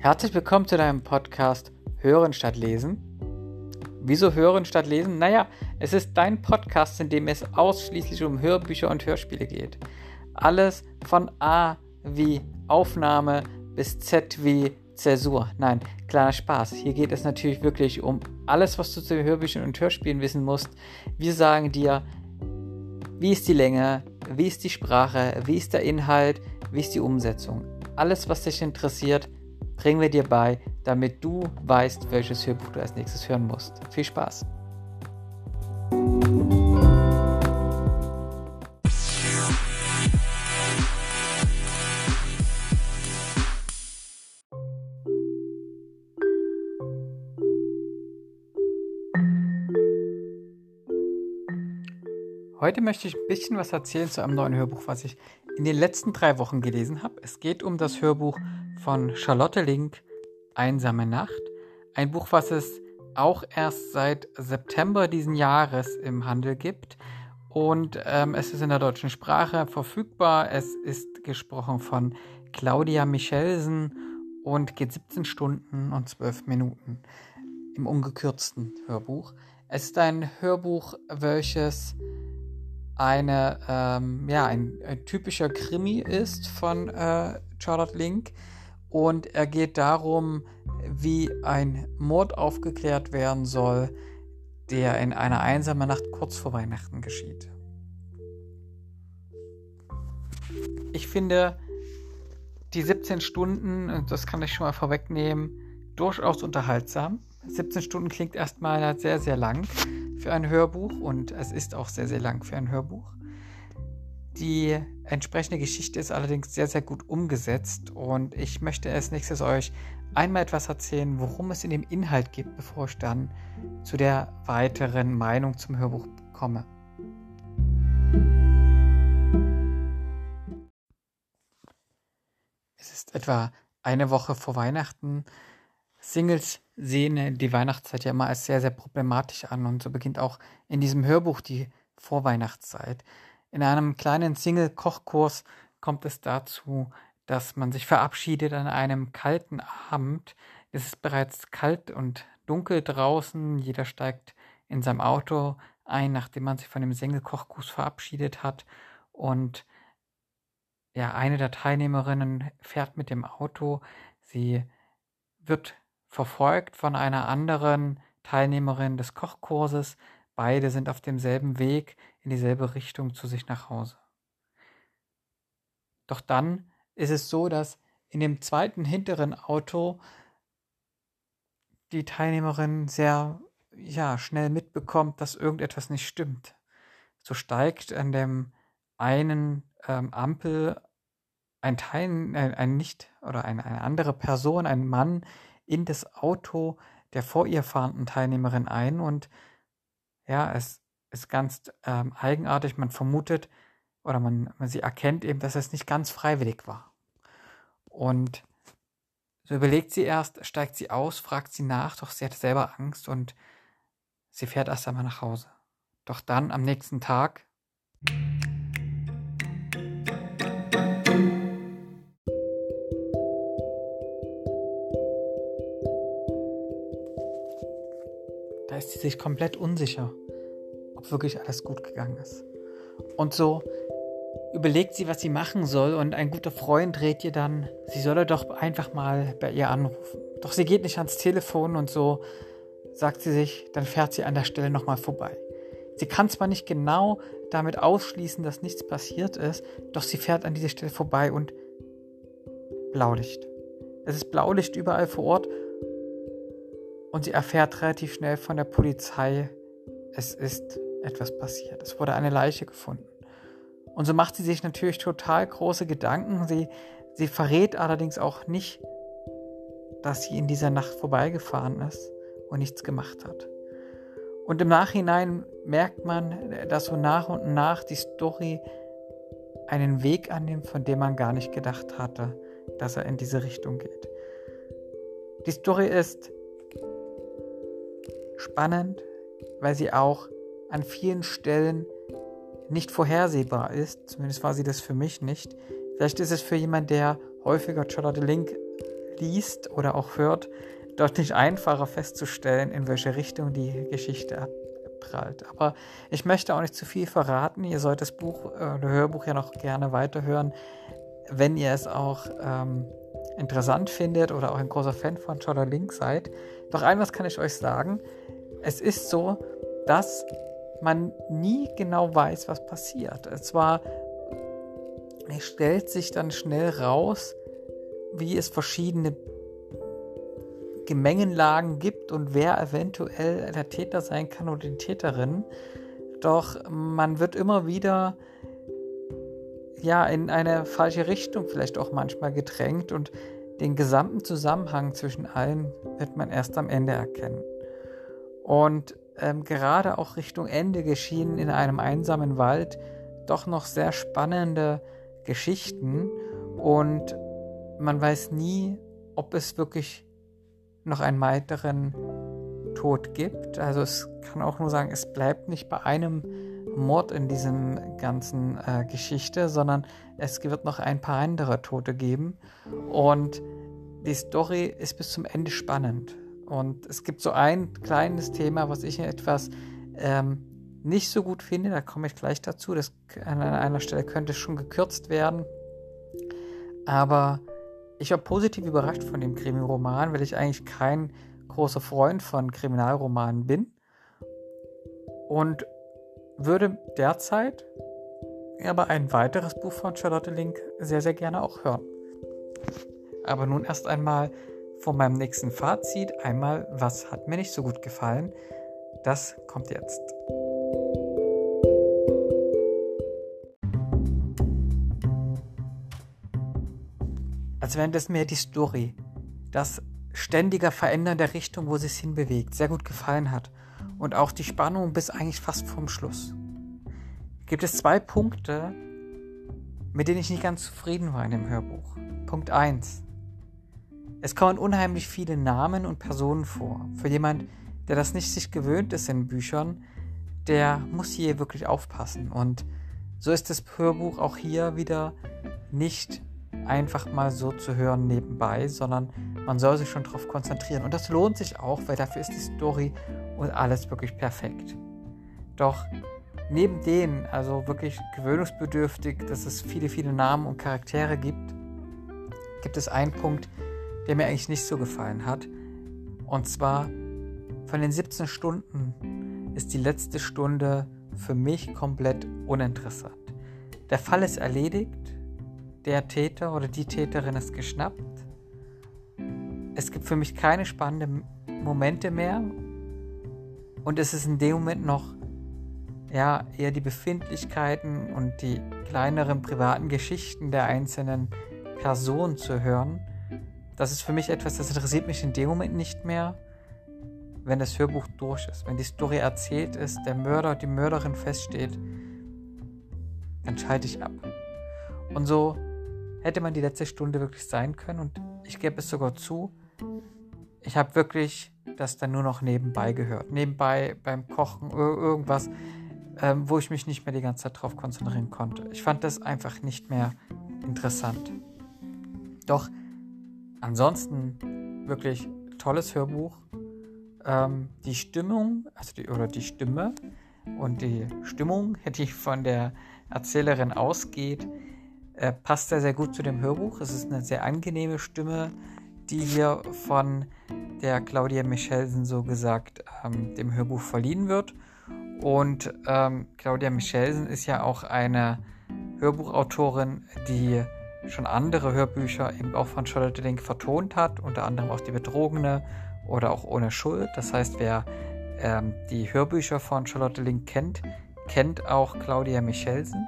Herzlich willkommen zu deinem Podcast Hören statt Lesen. Wieso Hören statt Lesen? Naja, es ist dein Podcast, in dem es ausschließlich um Hörbücher und Hörspiele geht. Alles von A wie Aufnahme bis Z wie Zäsur. Nein, kleiner Spaß. Hier geht es natürlich wirklich um alles, was du zu Hörbüchern und Hörspielen wissen musst. Wir sagen dir, wie ist die Länge, wie ist die Sprache, wie ist der Inhalt, wie ist die Umsetzung. Alles, was dich interessiert, bringen wir dir bei, damit du weißt, welches Hörbuch du als nächstes hören musst. Viel Spaß! Heute möchte ich ein bisschen was erzählen zu einem neuen Hörbuch, was ich in den letzten drei Wochen gelesen habe. Es geht um das Hörbuch von Charlotte Link, Einsame Nacht. Ein Buch, was es auch erst seit September diesen Jahres im Handel gibt. Und ähm, es ist in der deutschen Sprache verfügbar. Es ist gesprochen von Claudia Michelsen und geht 17 Stunden und 12 Minuten im ungekürzten Hörbuch. Es ist ein Hörbuch, welches eine, ähm, ja, ein, ein, typischer Krimi ist von äh, Charlotte Link. Und er geht darum, wie ein Mord aufgeklärt werden soll, der in einer einsamen Nacht kurz vor Weihnachten geschieht. Ich finde die 17 Stunden, das kann ich schon mal vorwegnehmen, durchaus unterhaltsam. 17 Stunden klingt erstmal sehr, sehr lang für ein Hörbuch und es ist auch sehr, sehr lang für ein Hörbuch. Die entsprechende Geschichte ist allerdings sehr, sehr gut umgesetzt und ich möchte als nächstes euch einmal etwas erzählen, worum es in dem Inhalt geht, bevor ich dann zu der weiteren Meinung zum Hörbuch komme. Es ist etwa eine Woche vor Weihnachten. Singles sehen die Weihnachtszeit ja immer als sehr, sehr problematisch an und so beginnt auch in diesem Hörbuch die Vorweihnachtszeit. In einem kleinen Single-Kochkurs kommt es dazu, dass man sich verabschiedet an einem kalten Abend. Es ist bereits kalt und dunkel draußen. Jeder steigt in seinem Auto ein, nachdem man sich von dem Single-Kochkurs verabschiedet hat. Und ja, eine der Teilnehmerinnen fährt mit dem Auto. Sie wird verfolgt von einer anderen Teilnehmerin des Kochkurses. Beide sind auf demselben Weg in dieselbe Richtung zu sich nach Hause. Doch dann ist es so, dass in dem zweiten hinteren Auto die Teilnehmerin sehr ja, schnell mitbekommt, dass irgendetwas nicht stimmt. So steigt an dem einen ähm, Ampel ein Teil, ein, ein nicht oder eine, eine andere Person, ein Mann in das Auto der vor ihr fahrenden Teilnehmerin ein und ja, es ist ganz ähm, eigenartig. Man vermutet oder man, man sie erkennt eben, dass es nicht ganz freiwillig war. Und so überlegt sie erst, steigt sie aus, fragt sie nach, doch sie hat selber Angst und sie fährt erst einmal nach Hause. Doch dann am nächsten Tag ist sie sich komplett unsicher, ob wirklich alles gut gegangen ist. Und so überlegt sie, was sie machen soll und ein guter Freund rät ihr dann, sie solle doch einfach mal bei ihr anrufen. Doch sie geht nicht ans Telefon und so sagt sie sich, dann fährt sie an der Stelle nochmal vorbei. Sie kann zwar nicht genau damit ausschließen, dass nichts passiert ist, doch sie fährt an diese Stelle vorbei und Blaulicht. Es ist Blaulicht überall vor Ort und sie erfährt relativ schnell von der Polizei, es ist etwas passiert. Es wurde eine Leiche gefunden. Und so macht sie sich natürlich total große Gedanken. Sie, sie verrät allerdings auch nicht, dass sie in dieser Nacht vorbeigefahren ist und nichts gemacht hat. Und im Nachhinein merkt man, dass so nach und nach die Story einen Weg annimmt, von dem man gar nicht gedacht hatte, dass er in diese Richtung geht. Die Story ist spannend, weil sie auch an vielen Stellen nicht vorhersehbar ist. Zumindest war sie das für mich nicht. Vielleicht ist es für jemanden, der häufiger Charlotte Link liest oder auch hört, deutlich einfacher festzustellen, in welche Richtung die Geschichte abprallt. Aber ich möchte auch nicht zu viel verraten. Ihr sollt das Buch äh, oder Hörbuch ja noch gerne weiterhören, wenn ihr es auch ähm, interessant findet oder auch ein großer Fan von Scholler Link seid. Doch eines kann ich euch sagen. Es ist so, dass man nie genau weiß, was passiert. Es war, es stellt sich dann schnell raus, wie es verschiedene Gemengenlagen gibt und wer eventuell der Täter sein kann oder die Täterin. Doch man wird immer wieder ja in eine falsche Richtung vielleicht auch manchmal gedrängt und den gesamten Zusammenhang zwischen allen wird man erst am Ende erkennen. Und ähm, gerade auch Richtung Ende geschienen in einem einsamen Wald doch noch sehr spannende Geschichten und man weiß nie, ob es wirklich noch einen weiteren Tod gibt. Also es kann auch nur sagen, es bleibt nicht bei einem Mord in diesem ganzen äh, Geschichte, sondern es wird noch ein paar andere Tote geben. Und die Story ist bis zum Ende spannend. Und es gibt so ein kleines Thema, was ich etwas ähm, nicht so gut finde. Da komme ich gleich dazu. Das an einer Stelle könnte schon gekürzt werden. Aber ich war positiv überrascht von dem Krimi-Roman, weil ich eigentlich kein großer Freund von Kriminalromanen bin. Und würde derzeit aber ein weiteres Buch von Charlotte Link sehr, sehr gerne auch hören. Aber nun erst einmal von meinem nächsten Fazit einmal, was hat mir nicht so gut gefallen. Das kommt jetzt. Als wäre das mir die Story, das ständige Verändern der Richtung, wo sie es hinbewegt, sehr gut gefallen hat. Und auch die Spannung bis eigentlich fast vorm Schluss. Gibt es zwei Punkte, mit denen ich nicht ganz zufrieden war in dem Hörbuch. Punkt 1. Es kommen unheimlich viele Namen und Personen vor. Für jemand, der das nicht sich gewöhnt ist in Büchern, der muss hier wirklich aufpassen. Und so ist das Hörbuch auch hier wieder nicht einfach mal so zu hören nebenbei, sondern man soll sich schon darauf konzentrieren. Und das lohnt sich auch, weil dafür ist die Story und alles wirklich perfekt. Doch neben denen, also wirklich gewöhnungsbedürftig, dass es viele, viele Namen und Charaktere gibt, gibt es einen Punkt, der mir eigentlich nicht so gefallen hat. Und zwar von den 17 Stunden ist die letzte Stunde für mich komplett uninteressant. Der Fall ist erledigt, der Täter oder die Täterin ist geschnappt. Es gibt für mich keine spannenden Momente mehr und es ist in dem Moment noch ja eher die Befindlichkeiten und die kleineren privaten Geschichten der einzelnen Personen zu hören, das ist für mich etwas, das interessiert mich in dem Moment nicht mehr, wenn das Hörbuch durch ist. Wenn die Story erzählt ist, der Mörder die Mörderin feststeht, dann schalte ich ab. Und so hätte man die letzte Stunde wirklich sein können und ich gebe es sogar zu, ich habe wirklich das dann nur noch nebenbei gehört. Nebenbei beim Kochen, irgendwas, ähm, wo ich mich nicht mehr die ganze Zeit drauf konzentrieren konnte. Ich fand das einfach nicht mehr interessant. Doch Ansonsten wirklich tolles Hörbuch. Ähm, die Stimmung, also die, oder die Stimme und die Stimmung, die von der Erzählerin ausgeht, äh, passt sehr, sehr gut zu dem Hörbuch. Es ist eine sehr angenehme Stimme, die hier von der Claudia Michelsen so gesagt ähm, dem Hörbuch verliehen wird. Und ähm, Claudia Michelsen ist ja auch eine Hörbuchautorin, die schon andere Hörbücher eben auch von Charlotte Link vertont hat, unter anderem auch Die Betrogene oder auch Ohne Schuld. Das heißt, wer ähm, die Hörbücher von Charlotte Link kennt, kennt auch Claudia Michelsen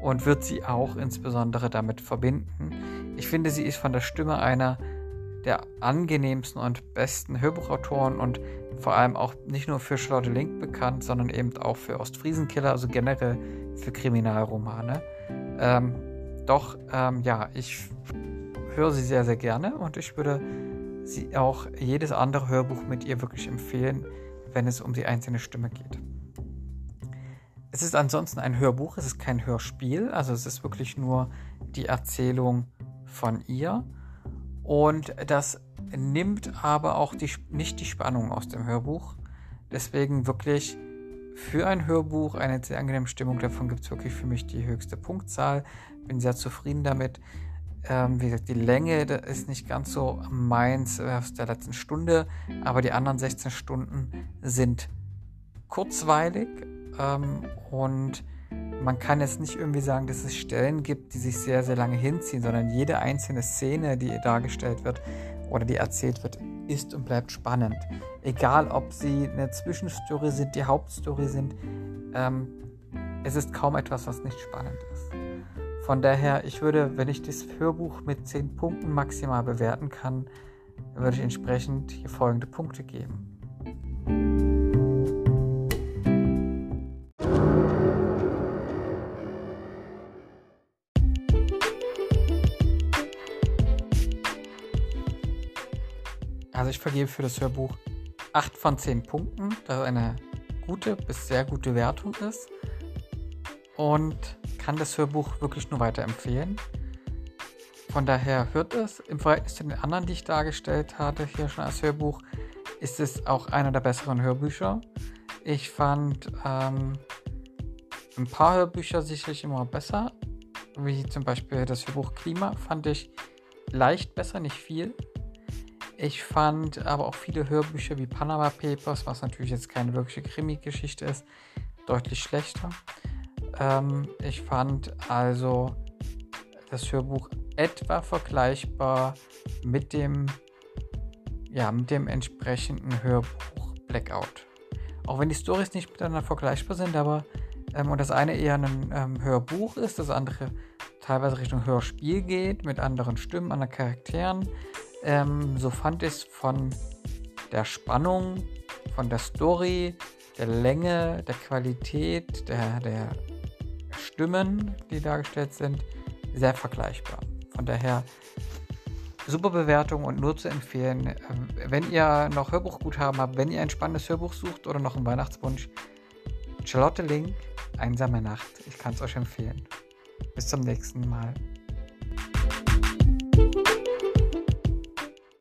und wird sie auch insbesondere damit verbinden. Ich finde, sie ist von der Stimme einer der angenehmsten und besten Hörbuchautoren und vor allem auch nicht nur für Charlotte Link bekannt, sondern eben auch für Ostfriesenkiller, also generell für Kriminalromane. Ähm, doch, ähm, ja, ich höre sie sehr, sehr gerne und ich würde sie auch jedes andere Hörbuch mit ihr wirklich empfehlen, wenn es um die einzelne Stimme geht. Es ist ansonsten ein Hörbuch, es ist kein Hörspiel, also es ist wirklich nur die Erzählung von ihr. Und das nimmt aber auch die, nicht die Spannung aus dem Hörbuch. Deswegen wirklich für ein Hörbuch eine sehr angenehme Stimmung. Davon gibt es wirklich für mich die höchste Punktzahl. Bin sehr zufrieden damit. Ähm, wie gesagt, die Länge ist nicht ganz so meins aus der letzten Stunde, aber die anderen 16 Stunden sind kurzweilig ähm, und man kann jetzt nicht irgendwie sagen, dass es Stellen gibt, die sich sehr, sehr lange hinziehen, sondern jede einzelne Szene, die dargestellt wird oder die erzählt wird, ist und bleibt spannend. Egal, ob sie eine Zwischenstory sind, die Hauptstory sind, ähm, es ist kaum etwas, was nicht spannend ist. Von daher, ich würde, wenn ich das Hörbuch mit 10 Punkten maximal bewerten kann, würde ich entsprechend hier folgende Punkte geben. Also ich vergebe für das Hörbuch 8 von 10 Punkten, das eine gute bis sehr gute Wertung ist. Und kann das Hörbuch wirklich nur weiterempfehlen. Von daher hört es. Im Verhältnis zu den anderen, die ich dargestellt hatte, hier schon als Hörbuch, ist es auch einer der besseren Hörbücher. Ich fand ähm, ein paar Hörbücher sicherlich immer besser, wie zum Beispiel das Hörbuch Klima, fand ich leicht besser, nicht viel. Ich fand aber auch viele Hörbücher wie Panama Papers, was natürlich jetzt keine wirkliche Krimi-Geschichte ist, deutlich schlechter. Ähm, ich fand also das Hörbuch etwa vergleichbar mit dem, ja, mit dem entsprechenden Hörbuch Blackout. Auch wenn die Stories nicht miteinander vergleichbar sind, aber ähm, und das eine eher ein ähm, Hörbuch ist, das andere teilweise Richtung Hörspiel geht, mit anderen Stimmen, anderen Charakteren. Ähm, so fand ich es von der Spannung, von der Story, der Länge, der Qualität, der, der Stimmen, die dargestellt sind, sehr vergleichbar. Von daher super Bewertung und nur zu empfehlen. Ähm, wenn ihr noch Hörbuchguthaben habt, wenn ihr ein spannendes Hörbuch sucht oder noch einen Weihnachtswunsch, Charlotte Link, Einsame Nacht. Ich kann es euch empfehlen. Bis zum nächsten Mal.